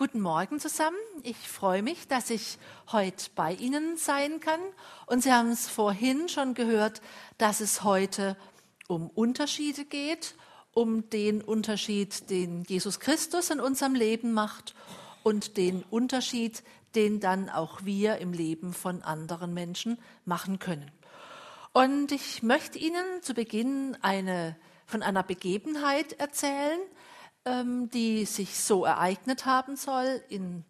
Guten Morgen zusammen. Ich freue mich, dass ich heute bei Ihnen sein kann. Und Sie haben es vorhin schon gehört, dass es heute um Unterschiede geht, um den Unterschied, den Jesus Christus in unserem Leben macht und den Unterschied, den dann auch wir im Leben von anderen Menschen machen können. Und ich möchte Ihnen zu Beginn eine, von einer Begebenheit erzählen, die sich so ereignet haben soll in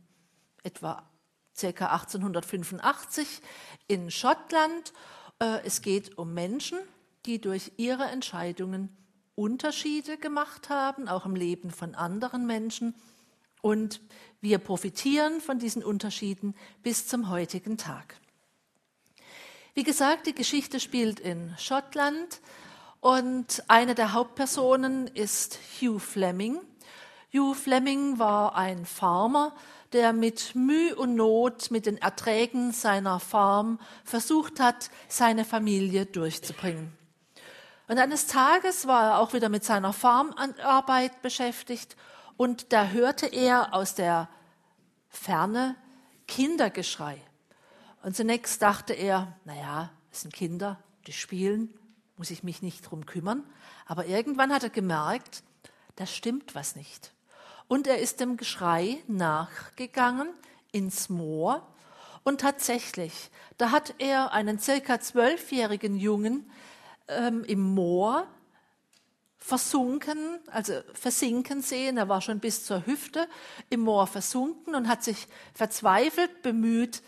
etwa ca. 1885 in Schottland. Äh, es geht um Menschen, die durch ihre Entscheidungen Unterschiede gemacht haben, auch im Leben von anderen Menschen. Und wir profitieren von diesen Unterschieden bis zum heutigen Tag. Wie gesagt, die Geschichte spielt in Schottland und eine der Hauptpersonen ist Hugh Fleming. Hugh Fleming war ein Farmer, der mit Mühe und Not mit den Erträgen seiner Farm versucht hat, seine Familie durchzubringen. Und eines Tages war er auch wieder mit seiner Farmarbeit beschäftigt und da hörte er aus der Ferne Kindergeschrei. Und zunächst dachte er, naja, es sind Kinder, die spielen, muss ich mich nicht drum kümmern. Aber irgendwann hat er gemerkt, da stimmt was nicht. Und er ist dem Geschrei nachgegangen ins Moor. Und tatsächlich, da hat er einen circa zwölfjährigen Jungen ähm, im Moor versunken, also versinken sehen. Er war schon bis zur Hüfte im Moor versunken und hat sich verzweifelt bemüht,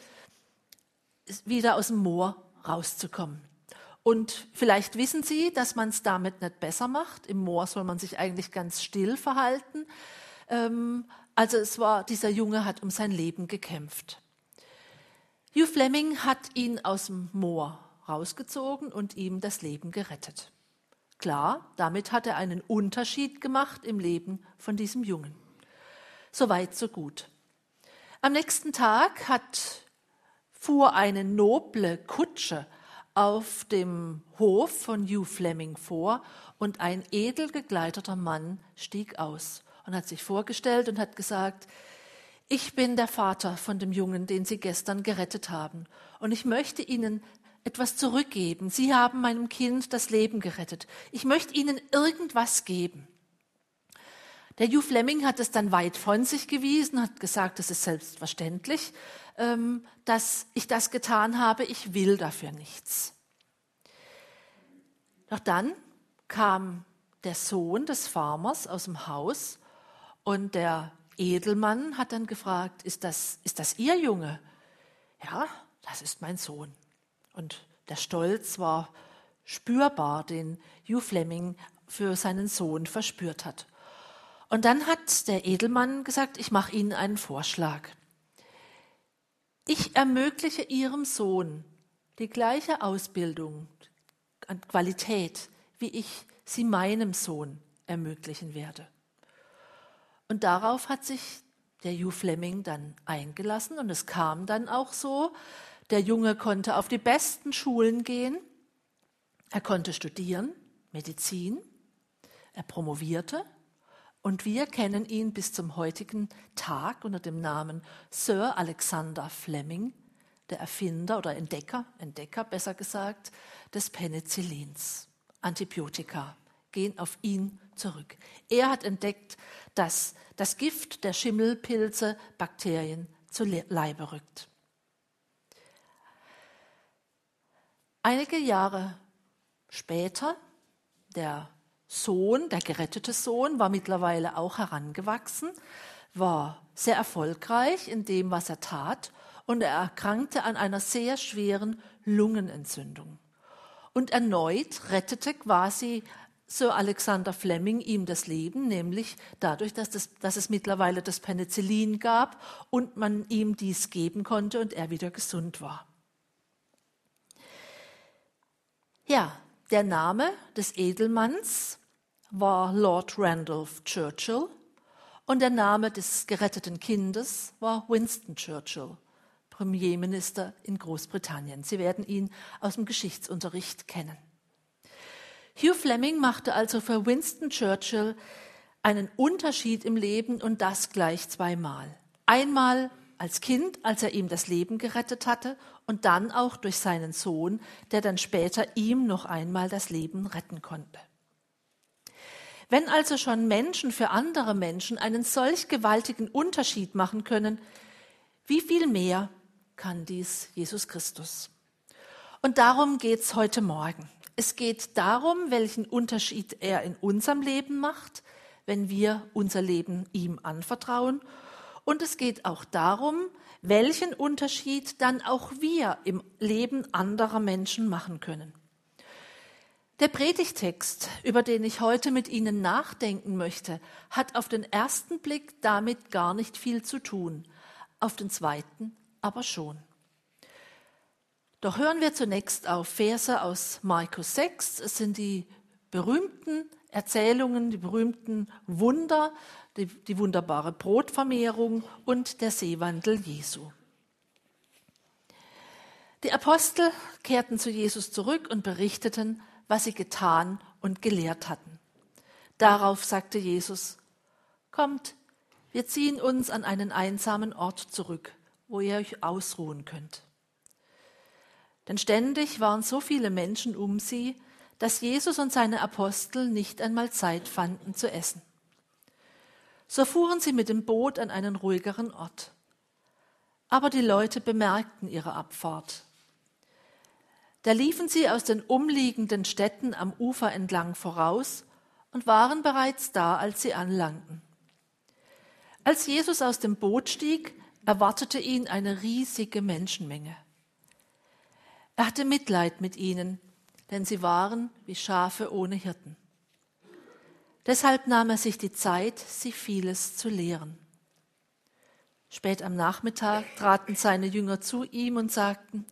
wieder aus dem Moor rauszukommen. Und vielleicht wissen Sie, dass man es damit nicht besser macht. Im Moor soll man sich eigentlich ganz still verhalten. Ähm, also es war, dieser Junge hat um sein Leben gekämpft. Hugh Fleming hat ihn aus dem Moor rausgezogen und ihm das Leben gerettet. Klar, damit hat er einen Unterschied gemacht im Leben von diesem Jungen. Soweit, so gut. Am nächsten Tag hat, fuhr eine noble Kutsche auf dem Hof von Hugh Fleming vor und ein edel gekleideter Mann stieg aus und hat sich vorgestellt und hat gesagt, ich bin der Vater von dem Jungen, den Sie gestern gerettet haben. Und ich möchte Ihnen etwas zurückgeben. Sie haben meinem Kind das Leben gerettet. Ich möchte Ihnen irgendwas geben. Der Hugh Fleming hat es dann weit von sich gewiesen, hat gesagt, es ist selbstverständlich, ähm, dass ich das getan habe, ich will dafür nichts. Doch dann kam der Sohn des Farmers aus dem Haus und der Edelmann hat dann gefragt, ist das, ist das Ihr Junge? Ja, das ist mein Sohn. Und der Stolz war spürbar, den Hugh Fleming für seinen Sohn verspürt hat. Und dann hat der Edelmann gesagt, ich mache Ihnen einen Vorschlag. Ich ermögliche Ihrem Sohn die gleiche Ausbildung an Qualität, wie ich sie meinem Sohn ermöglichen werde. Und darauf hat sich der Hugh Fleming dann eingelassen und es kam dann auch so. Der Junge konnte auf die besten Schulen gehen, er konnte studieren, Medizin, er promovierte und wir kennen ihn bis zum heutigen Tag unter dem Namen Sir Alexander Fleming, der Erfinder oder Entdecker, Entdecker besser gesagt, des Penicillins. Antibiotika gehen auf ihn zurück. Er hat entdeckt, dass das Gift der Schimmelpilze Bakterien zu Leibe rückt. Einige Jahre später, der Sohn, der gerettete Sohn, war mittlerweile auch herangewachsen, war sehr erfolgreich in dem, was er tat, und er erkrankte an einer sehr schweren Lungenentzündung. Und erneut rettete quasi Sir Alexander Fleming ihm das Leben, nämlich dadurch, dass, das, dass es mittlerweile das Penicillin gab und man ihm dies geben konnte und er wieder gesund war. Ja, der Name des Edelmanns war Lord Randolph Churchill und der Name des geretteten Kindes war Winston Churchill, Premierminister in Großbritannien. Sie werden ihn aus dem Geschichtsunterricht kennen. Hugh Fleming machte also für Winston Churchill einen Unterschied im Leben und das gleich zweimal. Einmal als Kind, als er ihm das Leben gerettet hatte, und dann auch durch seinen Sohn, der dann später ihm noch einmal das Leben retten konnte. Wenn also schon Menschen für andere Menschen einen solch gewaltigen Unterschied machen können, wie viel mehr kann dies Jesus Christus? Und darum geht's heute Morgen. Es geht darum, welchen Unterschied er in unserem Leben macht, wenn wir unser Leben ihm anvertrauen. Und es geht auch darum, welchen Unterschied dann auch wir im Leben anderer Menschen machen können. Der Predigtext, über den ich heute mit Ihnen nachdenken möchte, hat auf den ersten Blick damit gar nicht viel zu tun, auf den zweiten aber schon. Doch hören wir zunächst auf Verse aus Markus 6. Es sind die berühmten Erzählungen, die berühmten Wunder, die, die wunderbare Brotvermehrung und der Seewandel Jesu. Die Apostel kehrten zu Jesus zurück und berichteten, was sie getan und gelehrt hatten. Darauf sagte Jesus, Kommt, wir ziehen uns an einen einsamen Ort zurück, wo ihr euch ausruhen könnt. Denn ständig waren so viele Menschen um sie, dass Jesus und seine Apostel nicht einmal Zeit fanden zu essen. So fuhren sie mit dem Boot an einen ruhigeren Ort. Aber die Leute bemerkten ihre Abfahrt. Da liefen sie aus den umliegenden Städten am Ufer entlang voraus und waren bereits da, als sie anlangten. Als Jesus aus dem Boot stieg, erwartete ihn eine riesige Menschenmenge. Er hatte Mitleid mit ihnen, denn sie waren wie Schafe ohne Hirten. Deshalb nahm er sich die Zeit, sie vieles zu lehren. Spät am Nachmittag traten seine Jünger zu ihm und sagten,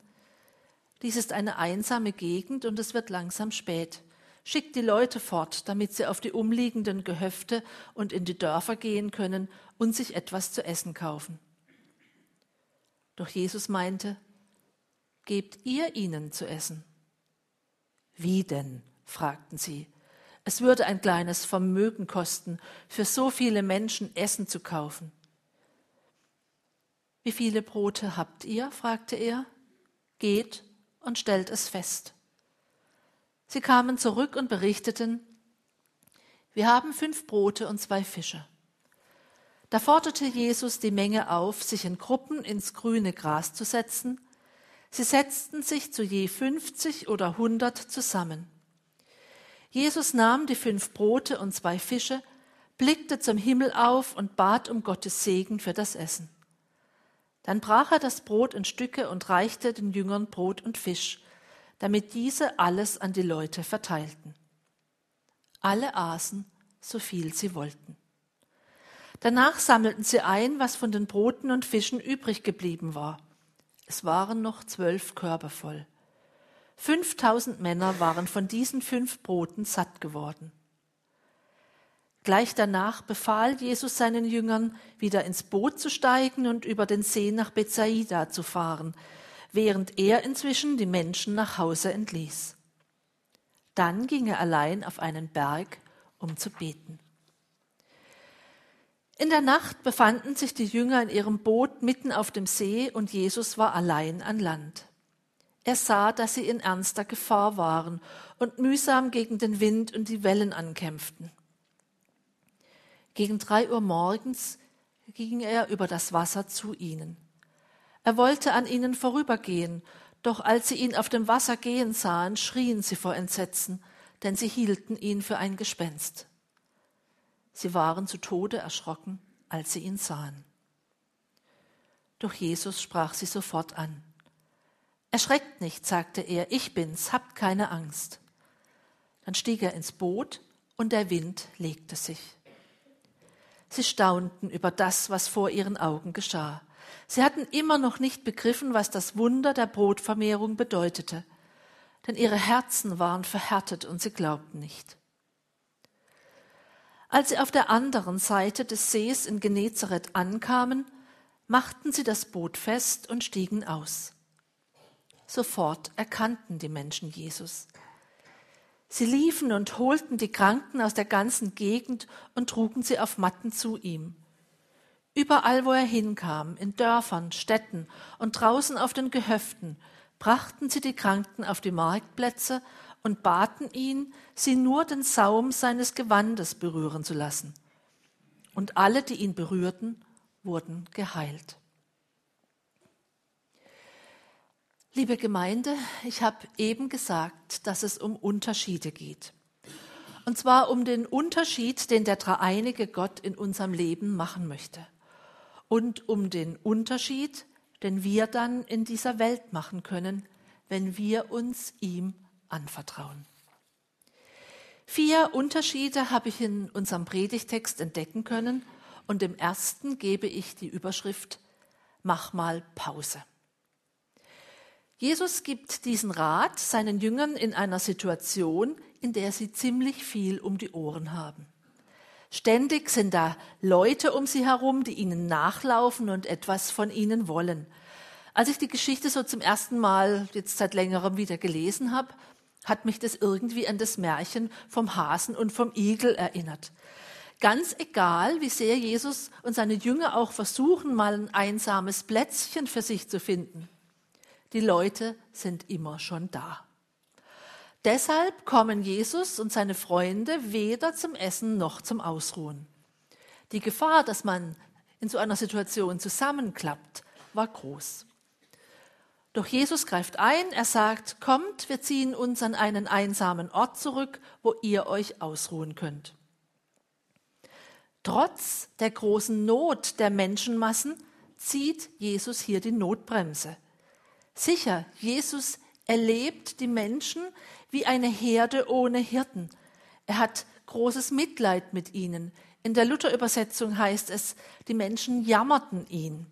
dies ist eine einsame Gegend und es wird langsam spät. Schickt die Leute fort, damit sie auf die umliegenden Gehöfte und in die Dörfer gehen können und sich etwas zu essen kaufen. Doch Jesus meinte, gebt ihr ihnen zu essen? Wie denn? fragten sie. Es würde ein kleines Vermögen kosten, für so viele Menschen Essen zu kaufen. Wie viele Brote habt ihr? fragte er. Geht und stellt es fest. Sie kamen zurück und berichteten, wir haben fünf Brote und zwei Fische. Da forderte Jesus die Menge auf, sich in Gruppen ins grüne Gras zu setzen. Sie setzten sich zu je fünfzig oder hundert zusammen. Jesus nahm die fünf Brote und zwei Fische, blickte zum Himmel auf und bat um Gottes Segen für das Essen. Dann brach er das Brot in Stücke und reichte den Jüngern Brot und Fisch, damit diese alles an die Leute verteilten. Alle aßen, so viel sie wollten. Danach sammelten sie ein, was von den Broten und Fischen übrig geblieben war. Es waren noch zwölf Körbe voll. Fünftausend Männer waren von diesen fünf Broten satt geworden. Gleich danach befahl Jesus seinen Jüngern, wieder ins Boot zu steigen und über den See nach Bethsaida zu fahren, während er inzwischen die Menschen nach Hause entließ. Dann ging er allein auf einen Berg, um zu beten. In der Nacht befanden sich die Jünger in ihrem Boot mitten auf dem See und Jesus war allein an Land. Er sah, dass sie in ernster Gefahr waren und mühsam gegen den Wind und die Wellen ankämpften. Gegen drei Uhr morgens ging er über das Wasser zu ihnen. Er wollte an ihnen vorübergehen, doch als sie ihn auf dem Wasser gehen sahen, schrien sie vor Entsetzen, denn sie hielten ihn für ein Gespenst. Sie waren zu Tode erschrocken, als sie ihn sahen. Doch Jesus sprach sie sofort an. Erschreckt nicht, sagte er, ich bin's, habt keine Angst. Dann stieg er ins Boot und der Wind legte sich. Sie staunten über das, was vor ihren Augen geschah. Sie hatten immer noch nicht begriffen, was das Wunder der Brotvermehrung bedeutete, denn ihre Herzen waren verhärtet und sie glaubten nicht. Als sie auf der anderen Seite des Sees in Genezareth ankamen, machten sie das Boot fest und stiegen aus. Sofort erkannten die Menschen Jesus. Sie liefen und holten die Kranken aus der ganzen Gegend und trugen sie auf Matten zu ihm. Überall, wo er hinkam, in Dörfern, Städten und draußen auf den Gehöften, brachten sie die Kranken auf die Marktplätze und baten ihn, sie nur den Saum seines Gewandes berühren zu lassen. Und alle, die ihn berührten, wurden geheilt. Liebe Gemeinde, ich habe eben gesagt, dass es um Unterschiede geht. Und zwar um den Unterschied, den der dreieinige Gott in unserem Leben machen möchte. Und um den Unterschied, den wir dann in dieser Welt machen können, wenn wir uns ihm anvertrauen. Vier Unterschiede habe ich in unserem Predigtext entdecken können und im ersten gebe ich die Überschrift Mach mal Pause. Jesus gibt diesen Rat seinen Jüngern in einer Situation, in der sie ziemlich viel um die Ohren haben. Ständig sind da Leute um sie herum, die ihnen nachlaufen und etwas von ihnen wollen. Als ich die Geschichte so zum ersten Mal jetzt seit längerem wieder gelesen habe, hat mich das irgendwie an das Märchen vom Hasen und vom Igel erinnert. Ganz egal, wie sehr Jesus und seine Jünger auch versuchen, mal ein einsames Plätzchen für sich zu finden. Die Leute sind immer schon da. Deshalb kommen Jesus und seine Freunde weder zum Essen noch zum Ausruhen. Die Gefahr, dass man in so einer Situation zusammenklappt, war groß. Doch Jesus greift ein, er sagt, kommt, wir ziehen uns an einen einsamen Ort zurück, wo ihr euch ausruhen könnt. Trotz der großen Not der Menschenmassen zieht Jesus hier die Notbremse. Sicher, Jesus erlebt die Menschen wie eine Herde ohne Hirten. Er hat großes Mitleid mit ihnen. In der Luther-Übersetzung heißt es, die Menschen jammerten ihn.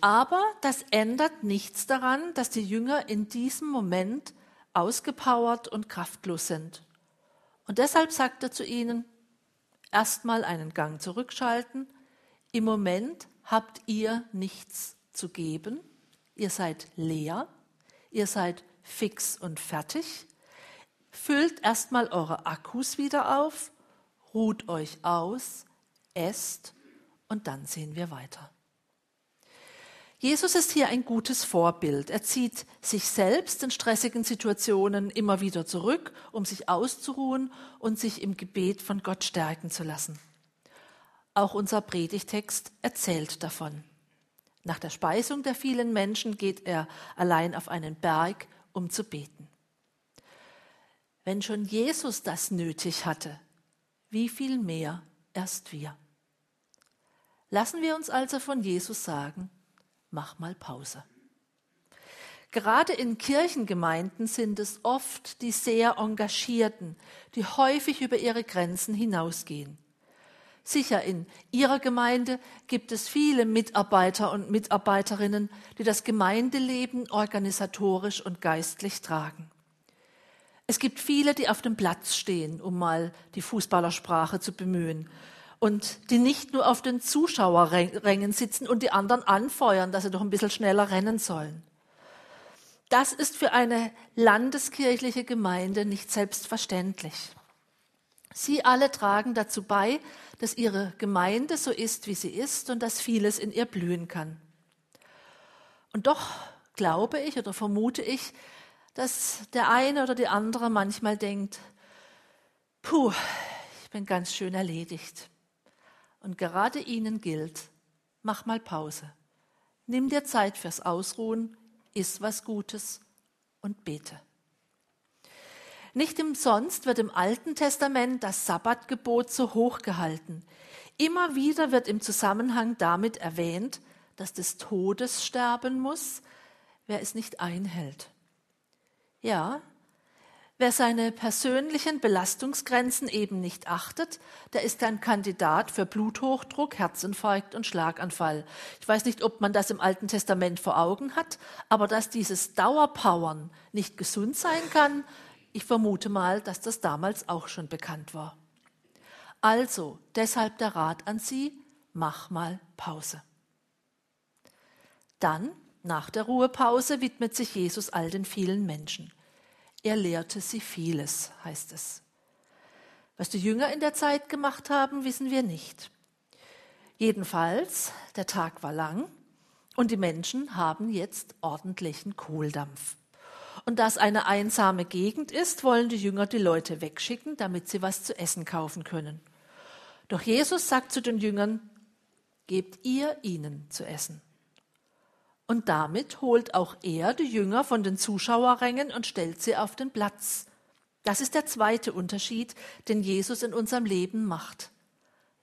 Aber das ändert nichts daran, dass die Jünger in diesem Moment ausgepowert und kraftlos sind. Und deshalb sagt er zu ihnen, erstmal einen Gang zurückschalten. Im Moment habt ihr nichts zu geben. Ihr seid leer. Ihr seid fix und fertig. Füllt erstmal eure Akkus wieder auf. Ruht euch aus. Esst. Und dann sehen wir weiter. Jesus ist hier ein gutes Vorbild. Er zieht sich selbst in stressigen Situationen immer wieder zurück, um sich auszuruhen und sich im Gebet von Gott stärken zu lassen. Auch unser Predigtext erzählt davon. Nach der Speisung der vielen Menschen geht er allein auf einen Berg, um zu beten. Wenn schon Jesus das nötig hatte, wie viel mehr erst wir. Lassen wir uns also von Jesus sagen, mach mal Pause. Gerade in Kirchengemeinden sind es oft die sehr Engagierten, die häufig über ihre Grenzen hinausgehen. Sicher, in Ihrer Gemeinde gibt es viele Mitarbeiter und Mitarbeiterinnen, die das Gemeindeleben organisatorisch und geistlich tragen. Es gibt viele, die auf dem Platz stehen, um mal die Fußballersprache zu bemühen, und die nicht nur auf den Zuschauerrängen sitzen und die anderen anfeuern, dass sie doch ein bisschen schneller rennen sollen. Das ist für eine landeskirchliche Gemeinde nicht selbstverständlich. Sie alle tragen dazu bei, dass ihre Gemeinde so ist, wie sie ist und dass vieles in ihr blühen kann. Und doch glaube ich oder vermute ich, dass der eine oder die andere manchmal denkt, puh, ich bin ganz schön erledigt. Und gerade ihnen gilt, mach mal Pause. Nimm dir Zeit fürs Ausruhen, iss was Gutes und bete. Nicht umsonst wird im Alten Testament das Sabbatgebot so hoch gehalten. Immer wieder wird im Zusammenhang damit erwähnt, dass des Todes sterben muss, wer es nicht einhält. Ja, Wer seine persönlichen Belastungsgrenzen eben nicht achtet, der ist ein Kandidat für Bluthochdruck, Herzinfarkt und Schlaganfall. Ich weiß nicht, ob man das im Alten Testament vor Augen hat, aber dass dieses Dauerpowern nicht gesund sein kann, ich vermute mal, dass das damals auch schon bekannt war. Also, deshalb der Rat an Sie, mach mal Pause. Dann, nach der Ruhepause, widmet sich Jesus all den vielen Menschen. Er lehrte sie vieles, heißt es. Was die Jünger in der Zeit gemacht haben, wissen wir nicht. Jedenfalls, der Tag war lang und die Menschen haben jetzt ordentlichen Kohldampf. Und da es eine einsame Gegend ist, wollen die Jünger die Leute wegschicken, damit sie was zu essen kaufen können. Doch Jesus sagt zu den Jüngern, gebt ihr ihnen zu essen. Und damit holt auch er die Jünger von den Zuschauerrängen und stellt sie auf den Platz. Das ist der zweite Unterschied, den Jesus in unserem Leben macht.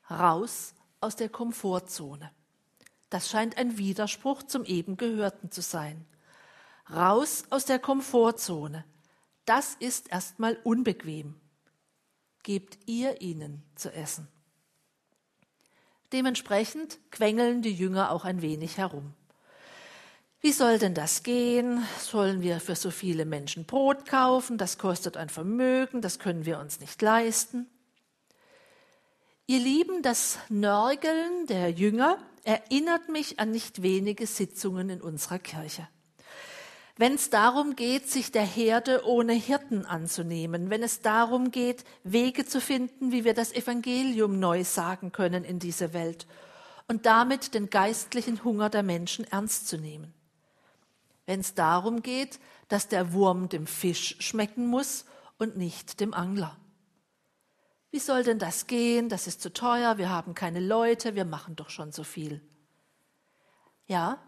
Raus aus der Komfortzone. Das scheint ein Widerspruch zum eben Gehörten zu sein. Raus aus der Komfortzone. Das ist erstmal unbequem. Gebt ihr ihnen zu essen. Dementsprechend quengeln die Jünger auch ein wenig herum. Wie soll denn das gehen? Sollen wir für so viele Menschen Brot kaufen? Das kostet ein Vermögen, das können wir uns nicht leisten. Ihr Lieben, das Nörgeln der Jünger erinnert mich an nicht wenige Sitzungen in unserer Kirche. Wenn es darum geht, sich der Herde ohne Hirten anzunehmen, wenn es darum geht, Wege zu finden, wie wir das Evangelium neu sagen können in diese Welt und damit den geistlichen Hunger der Menschen ernst zu nehmen. Wenn es darum geht, dass der Wurm dem Fisch schmecken muss und nicht dem Angler. Wie soll denn das gehen? Das ist zu teuer, wir haben keine Leute, wir machen doch schon so viel. Ja,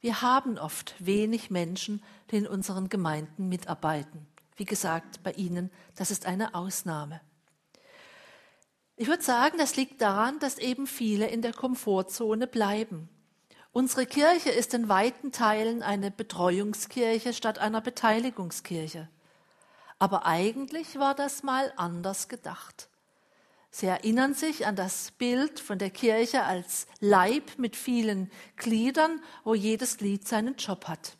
wir haben oft wenig Menschen, die in unseren Gemeinden mitarbeiten. Wie gesagt, bei Ihnen, das ist eine Ausnahme. Ich würde sagen, das liegt daran, dass eben viele in der Komfortzone bleiben. Unsere Kirche ist in weiten Teilen eine Betreuungskirche statt einer Beteiligungskirche. Aber eigentlich war das mal anders gedacht. Sie erinnern sich an das Bild von der Kirche als Leib mit vielen Gliedern, wo jedes Glied seinen Job hat.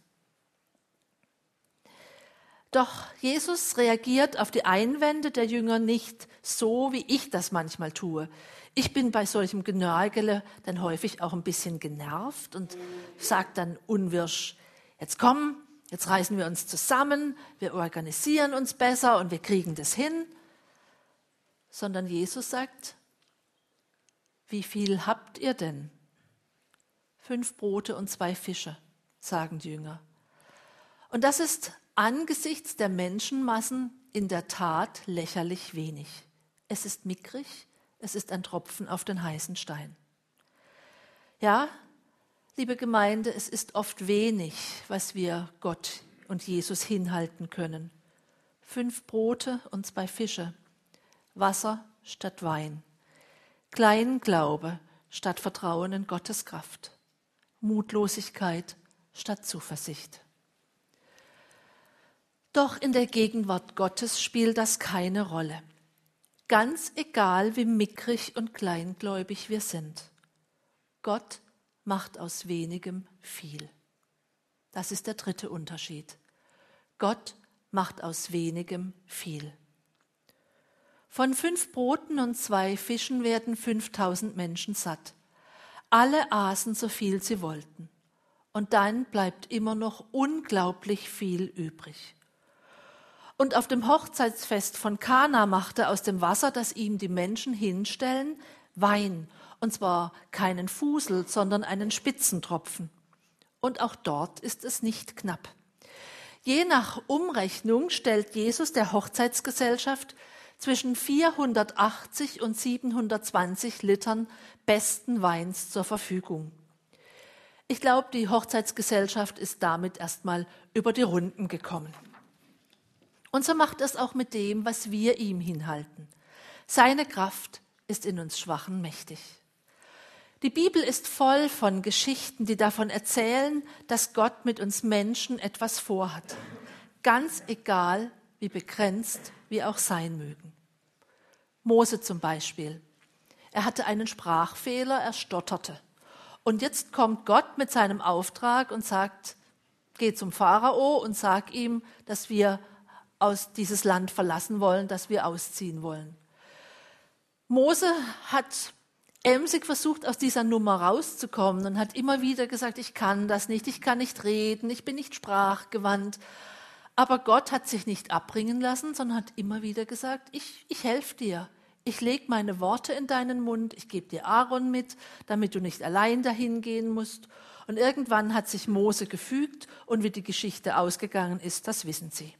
Doch Jesus reagiert auf die Einwände der Jünger nicht so, wie ich das manchmal tue. Ich bin bei solchem Genörgele dann häufig auch ein bisschen genervt und sage dann unwirsch, jetzt komm, jetzt reißen wir uns zusammen, wir organisieren uns besser und wir kriegen das hin sondern Jesus sagt, wie viel habt ihr denn? Fünf Brote und zwei Fische, sagen die Jünger. Und das ist angesichts der Menschenmassen in der Tat lächerlich wenig. Es ist mickrig, es ist ein Tropfen auf den heißen Stein. Ja, liebe Gemeinde, es ist oft wenig, was wir Gott und Jesus hinhalten können. Fünf Brote und zwei Fische. Wasser statt Wein, Kleinglaube statt Vertrauen in Gottes Kraft, Mutlosigkeit statt Zuversicht. Doch in der Gegenwart Gottes spielt das keine Rolle. Ganz egal, wie mickrig und kleingläubig wir sind. Gott macht aus wenigem viel. Das ist der dritte Unterschied. Gott macht aus wenigem viel. Von fünf Broten und zwei Fischen werden 5000 Menschen satt. Alle aßen so viel sie wollten. Und dann bleibt immer noch unglaublich viel übrig. Und auf dem Hochzeitsfest von Kana machte aus dem Wasser, das ihm die Menschen hinstellen, Wein. Und zwar keinen Fusel, sondern einen Spitzentropfen. Und auch dort ist es nicht knapp. Je nach Umrechnung stellt Jesus der Hochzeitsgesellschaft zwischen 480 und 720 Litern besten Weins zur Verfügung. Ich glaube, die Hochzeitsgesellschaft ist damit erstmal über die Runden gekommen. Und so macht es auch mit dem, was wir ihm hinhalten. Seine Kraft ist in uns Schwachen mächtig. Die Bibel ist voll von Geschichten, die davon erzählen, dass Gott mit uns Menschen etwas vorhat. Ganz egal, wie begrenzt wir auch sein mögen. Mose zum Beispiel. Er hatte einen Sprachfehler, er stotterte. Und jetzt kommt Gott mit seinem Auftrag und sagt, geh zum Pharao und sag ihm, dass wir aus dieses Land verlassen wollen, dass wir ausziehen wollen. Mose hat emsig versucht, aus dieser Nummer rauszukommen und hat immer wieder gesagt, ich kann das nicht, ich kann nicht reden, ich bin nicht sprachgewandt. Aber Gott hat sich nicht abbringen lassen, sondern hat immer wieder gesagt, ich, ich helfe dir, ich lege meine Worte in deinen Mund, ich gebe dir Aaron mit, damit du nicht allein dahin gehen musst. Und irgendwann hat sich Mose gefügt und wie die Geschichte ausgegangen ist, das wissen Sie.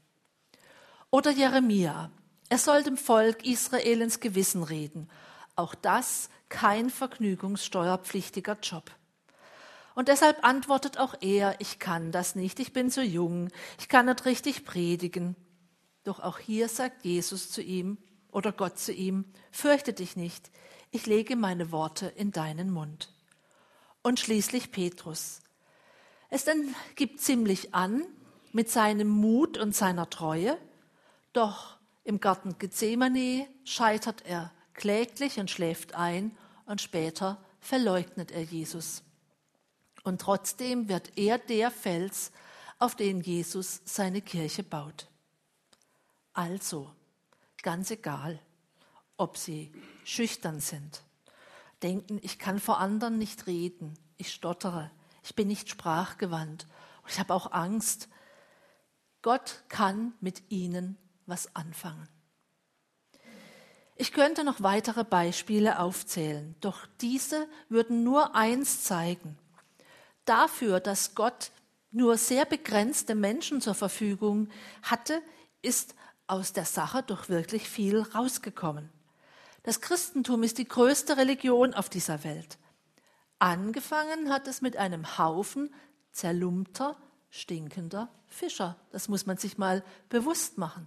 Oder Jeremia. Er soll dem Volk Israel ins Gewissen reden. Auch das kein vergnügungssteuerpflichtiger Job. Und deshalb antwortet auch er, ich kann das nicht, ich bin zu jung, ich kann nicht richtig predigen. Doch auch hier sagt Jesus zu ihm oder Gott zu ihm, fürchte dich nicht, ich lege meine Worte in deinen Mund und schließlich Petrus. Es dann gibt ziemlich an mit seinem Mut und seiner Treue, doch im Garten Gethsemane scheitert er kläglich und schläft ein und später verleugnet er Jesus. Und trotzdem wird er der Fels, auf den Jesus seine Kirche baut. Also, ganz egal, ob sie schüchtern sind, denken, ich kann vor anderen nicht reden, ich stottere, ich bin nicht sprachgewandt und ich habe auch Angst. Gott kann mit ihnen was anfangen. Ich könnte noch weitere Beispiele aufzählen, doch diese würden nur eins zeigen. Dafür, dass Gott nur sehr begrenzte Menschen zur Verfügung hatte, ist aus der Sache doch wirklich viel rausgekommen. Das Christentum ist die größte Religion auf dieser Welt. Angefangen hat es mit einem Haufen zerlumpter, stinkender Fischer. Das muss man sich mal bewusst machen.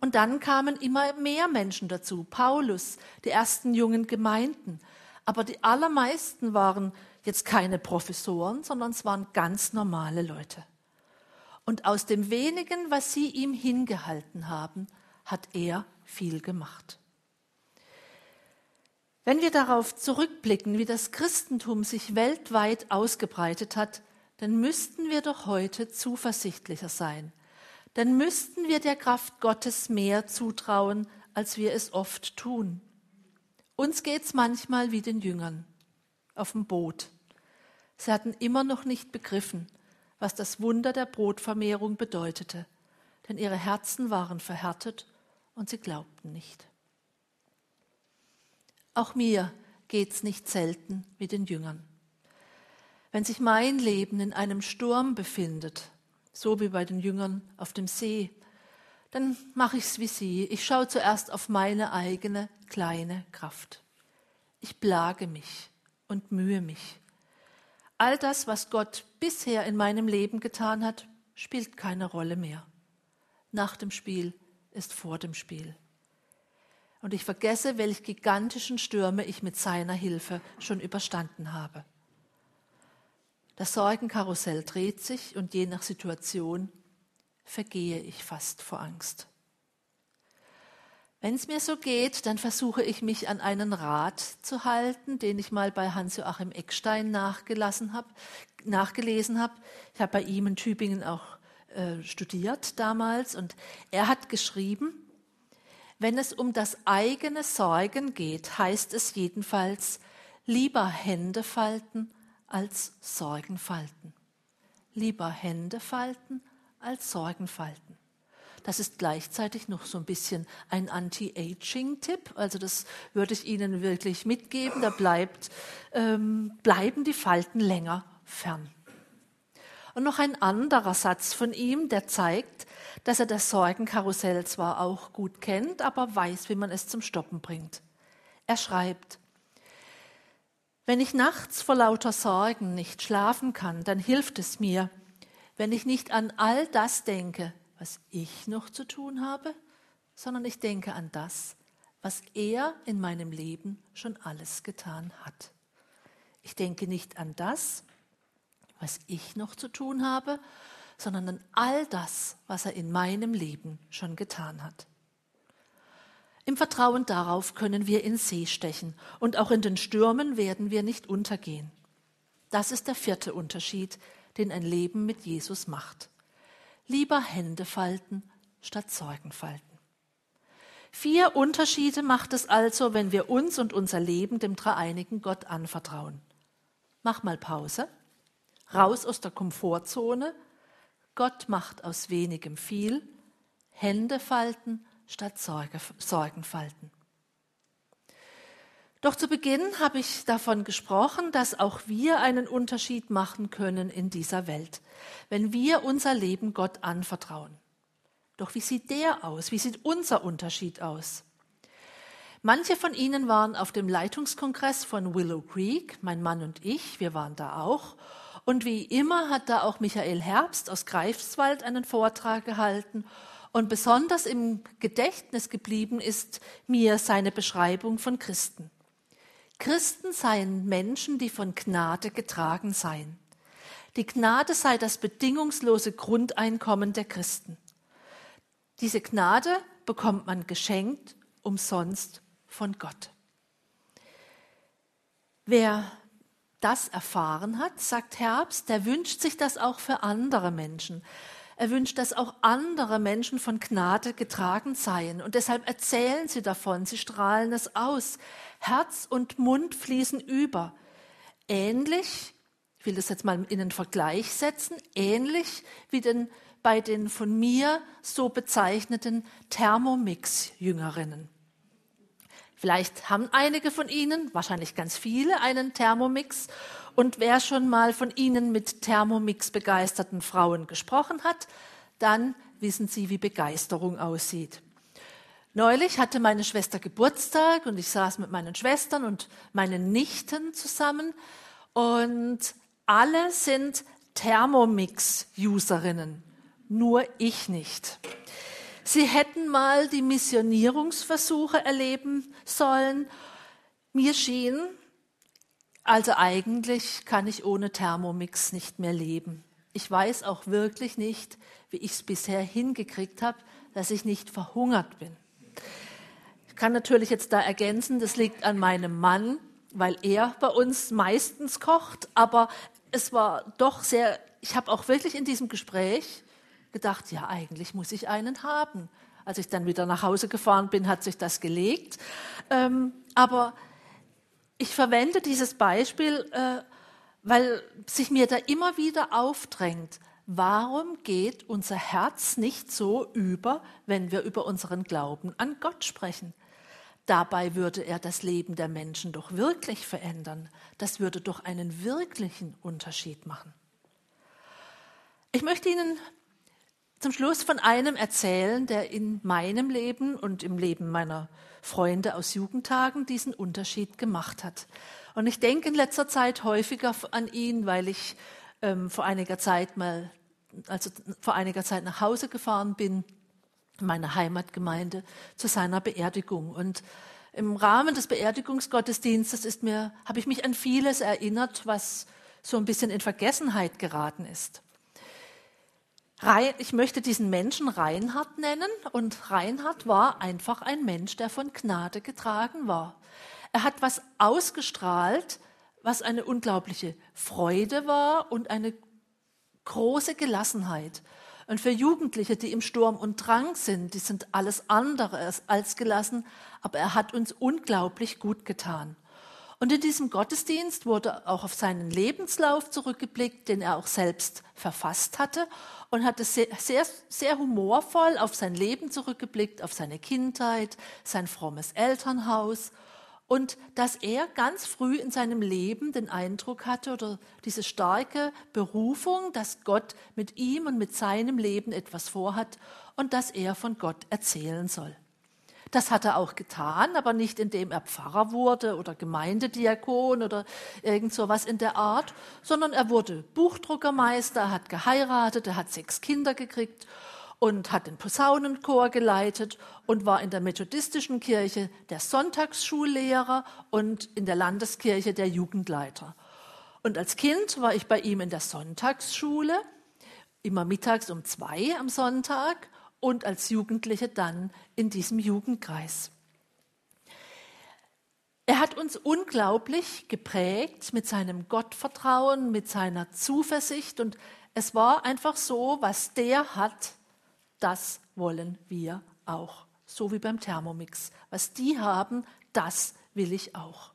Und dann kamen immer mehr Menschen dazu. Paulus, die ersten jungen Gemeinden. Aber die allermeisten waren jetzt keine Professoren, sondern es waren ganz normale Leute. Und aus dem wenigen, was sie ihm hingehalten haben, hat er viel gemacht. Wenn wir darauf zurückblicken, wie das Christentum sich weltweit ausgebreitet hat, dann müssten wir doch heute zuversichtlicher sein. Dann müssten wir der Kraft Gottes mehr zutrauen, als wir es oft tun. Uns geht's manchmal wie den Jüngern auf dem Boot. Sie hatten immer noch nicht begriffen, was das Wunder der Brotvermehrung bedeutete, denn ihre Herzen waren verhärtet und sie glaubten nicht. Auch mir geht's nicht selten mit den Jüngern. Wenn sich mein Leben in einem Sturm befindet, so wie bei den Jüngern auf dem See, dann mache ich's wie sie. Ich schaue zuerst auf meine eigene kleine Kraft. Ich plage mich und mühe mich. All das, was Gott bisher in meinem Leben getan hat, spielt keine Rolle mehr. Nach dem Spiel ist vor dem Spiel und ich vergesse, welch gigantischen Stürme ich mit seiner Hilfe schon überstanden habe. Das Sorgenkarussell dreht sich und je nach Situation vergehe ich fast vor Angst. Wenn es mir so geht, dann versuche ich mich an einen Rat zu halten, den ich mal bei Hans-Joachim Eckstein nachgelassen hab, nachgelesen habe. Ich habe bei ihm in Tübingen auch äh, studiert damals und er hat geschrieben, wenn es um das eigene Sorgen geht, heißt es jedenfalls, lieber Hände falten als Sorgen falten. Lieber Hände falten als Sorgen falten. Das ist gleichzeitig noch so ein bisschen ein Anti-Aging-Tipp. Also das würde ich Ihnen wirklich mitgeben. Da bleibt, ähm, bleiben die Falten länger fern. Und noch ein anderer Satz von ihm, der zeigt, dass er das Sorgenkarussell zwar auch gut kennt, aber weiß, wie man es zum Stoppen bringt. Er schreibt, wenn ich nachts vor lauter Sorgen nicht schlafen kann, dann hilft es mir, wenn ich nicht an all das denke, was ich noch zu tun habe, sondern ich denke an das, was er in meinem Leben schon alles getan hat. Ich denke nicht an das, was ich noch zu tun habe, sondern an all das, was er in meinem Leben schon getan hat. Im Vertrauen darauf können wir in See stechen und auch in den Stürmen werden wir nicht untergehen. Das ist der vierte Unterschied, den ein Leben mit Jesus macht. Lieber Hände falten statt Sorgen falten. Vier Unterschiede macht es also, wenn wir uns und unser Leben dem dreieinigen Gott anvertrauen. Mach mal Pause raus aus der Komfortzone. Gott macht aus wenigem viel. Hände falten statt Sorge, Sorgen falten. Doch zu Beginn habe ich davon gesprochen, dass auch wir einen Unterschied machen können in dieser Welt, wenn wir unser Leben Gott anvertrauen. Doch wie sieht der aus? Wie sieht unser Unterschied aus? Manche von Ihnen waren auf dem Leitungskongress von Willow Creek, mein Mann und ich, wir waren da auch. Und wie immer hat da auch Michael Herbst aus Greifswald einen Vortrag gehalten. Und besonders im Gedächtnis geblieben ist mir seine Beschreibung von Christen. Christen seien Menschen, die von Gnade getragen seien. Die Gnade sei das bedingungslose Grundeinkommen der Christen. Diese Gnade bekommt man geschenkt umsonst von Gott. Wer das erfahren hat, sagt Herbst, der wünscht sich das auch für andere Menschen. Er wünscht, dass auch andere Menschen von Gnade getragen seien. Und deshalb erzählen sie davon, sie strahlen es aus. Herz und Mund fließen über. Ähnlich, ich will das jetzt mal in einen Vergleich setzen, ähnlich wie den bei den von mir so bezeichneten Thermomix-Jüngerinnen. Vielleicht haben einige von Ihnen, wahrscheinlich ganz viele, einen Thermomix. Und wer schon mal von Ihnen mit Thermomix begeisterten Frauen gesprochen hat, dann wissen Sie, wie Begeisterung aussieht. Neulich hatte meine Schwester Geburtstag und ich saß mit meinen Schwestern und meinen Nichten zusammen und alle sind Thermomix-Userinnen nur ich nicht. Sie hätten mal die Missionierungsversuche erleben sollen. Mir schien, also eigentlich kann ich ohne Thermomix nicht mehr leben. Ich weiß auch wirklich nicht, wie ich es bisher hingekriegt habe, dass ich nicht verhungert bin. Ich kann natürlich jetzt da ergänzen, das liegt an meinem Mann, weil er bei uns meistens kocht, aber es war doch sehr, ich habe auch wirklich in diesem Gespräch gedacht, ja, eigentlich muss ich einen haben. Als ich dann wieder nach Hause gefahren bin, hat sich das gelegt. Ähm, aber ich verwende dieses Beispiel, äh, weil sich mir da immer wieder aufdrängt, warum geht unser Herz nicht so über, wenn wir über unseren Glauben an Gott sprechen? Dabei würde er das Leben der Menschen doch wirklich verändern. Das würde doch einen wirklichen Unterschied machen. Ich möchte Ihnen zum Schluss von einem erzählen, der in meinem Leben und im Leben meiner Freunde aus Jugendtagen diesen Unterschied gemacht hat. Und ich denke in letzter Zeit häufiger an ihn, weil ich ähm, vor einiger Zeit mal, also vor einiger Zeit nach Hause gefahren bin, in meine Heimatgemeinde, zu seiner Beerdigung. Und im Rahmen des Beerdigungsgottesdienstes ist mir, habe ich mich an vieles erinnert, was so ein bisschen in Vergessenheit geraten ist ich möchte diesen Menschen Reinhard nennen und Reinhard war einfach ein Mensch, der von Gnade getragen war. Er hat was ausgestrahlt, was eine unglaubliche Freude war und eine große Gelassenheit. Und für Jugendliche, die im Sturm und Drang sind, die sind alles andere als gelassen, aber er hat uns unglaublich gut getan. Und in diesem Gottesdienst wurde auch auf seinen Lebenslauf zurückgeblickt, den er auch selbst verfasst hatte und hatte sehr, sehr, sehr humorvoll auf sein Leben zurückgeblickt, auf seine Kindheit, sein frommes Elternhaus und dass er ganz früh in seinem Leben den Eindruck hatte oder diese starke Berufung, dass Gott mit ihm und mit seinem Leben etwas vorhat und dass er von Gott erzählen soll. Das hat er auch getan, aber nicht indem er Pfarrer wurde oder Gemeindediakon oder irgend sowas in der Art, sondern er wurde Buchdruckermeister, hat geheiratet, er hat sechs Kinder gekriegt und hat den Posaunenchor geleitet und war in der methodistischen Kirche der Sonntagsschullehrer und in der Landeskirche der Jugendleiter. Und als Kind war ich bei ihm in der Sonntagsschule, immer mittags um zwei am Sonntag und als Jugendliche dann in diesem Jugendkreis. Er hat uns unglaublich geprägt mit seinem Gottvertrauen, mit seiner Zuversicht und es war einfach so, was der hat, das wollen wir auch. So wie beim Thermomix. Was die haben, das will ich auch.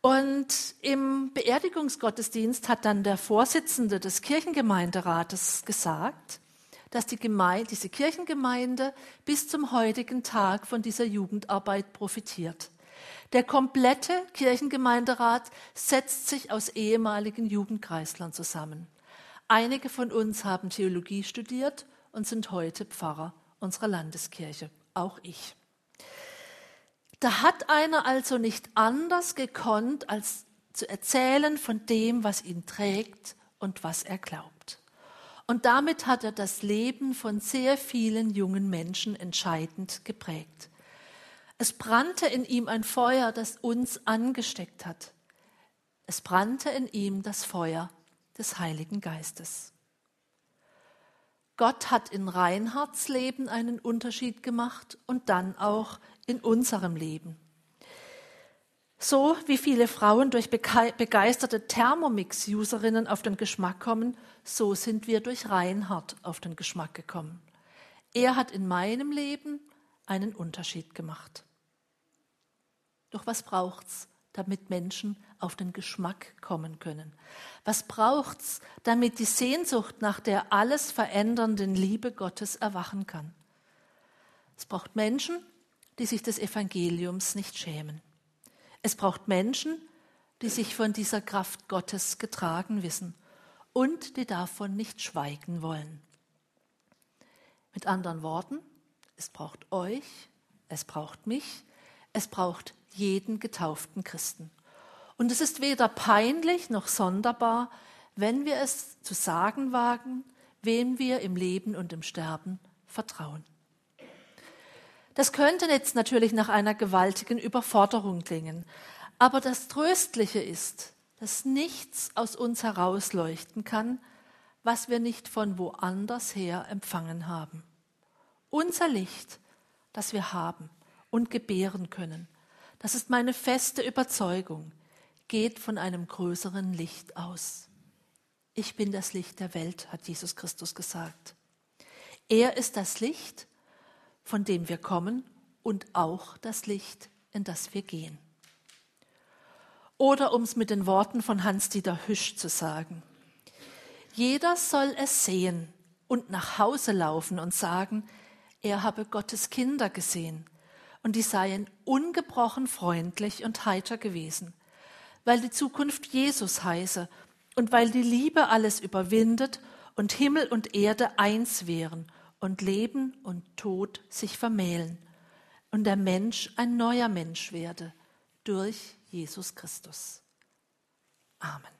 Und im Beerdigungsgottesdienst hat dann der Vorsitzende des Kirchengemeinderates gesagt, dass die Gemeinde, diese Kirchengemeinde bis zum heutigen Tag von dieser Jugendarbeit profitiert. Der komplette Kirchengemeinderat setzt sich aus ehemaligen Jugendkreislern zusammen. Einige von uns haben Theologie studiert und sind heute Pfarrer unserer Landeskirche, auch ich. Da hat einer also nicht anders gekonnt, als zu erzählen von dem, was ihn trägt und was er glaubt. Und damit hat er das Leben von sehr vielen jungen Menschen entscheidend geprägt. Es brannte in ihm ein Feuer, das uns angesteckt hat. Es brannte in ihm das Feuer des Heiligen Geistes. Gott hat in Reinhards Leben einen Unterschied gemacht und dann auch in unserem Leben. So wie viele Frauen durch begeisterte Thermomix-Userinnen auf den Geschmack kommen, so sind wir durch Reinhard auf den Geschmack gekommen. Er hat in meinem Leben einen Unterschied gemacht. Doch was braucht's, damit Menschen auf den Geschmack kommen können? Was braucht's, damit die Sehnsucht nach der alles verändernden Liebe Gottes erwachen kann? Es braucht Menschen, die sich des Evangeliums nicht schämen. Es braucht Menschen, die sich von dieser Kraft Gottes getragen wissen und die davon nicht schweigen wollen. Mit anderen Worten, es braucht euch, es braucht mich, es braucht jeden getauften Christen. Und es ist weder peinlich noch sonderbar, wenn wir es zu sagen wagen, wem wir im Leben und im Sterben vertrauen. Das könnte jetzt natürlich nach einer gewaltigen Überforderung klingen, aber das Tröstliche ist, dass nichts aus uns herausleuchten kann, was wir nicht von woanders her empfangen haben. Unser Licht, das wir haben und gebären können, das ist meine feste Überzeugung, geht von einem größeren Licht aus. Ich bin das Licht der Welt, hat Jesus Christus gesagt. Er ist das Licht, von dem wir kommen und auch das Licht, in das wir gehen. Oder um es mit den Worten von Hans-Dieter Hüsch zu sagen, jeder soll es sehen und nach Hause laufen und sagen, er habe Gottes Kinder gesehen und die seien ungebrochen freundlich und heiter gewesen, weil die Zukunft Jesus heiße und weil die Liebe alles überwindet und Himmel und Erde eins wären und Leben und Tod sich vermählen und der Mensch ein neuer Mensch werde durch Jesus Christus. Amen.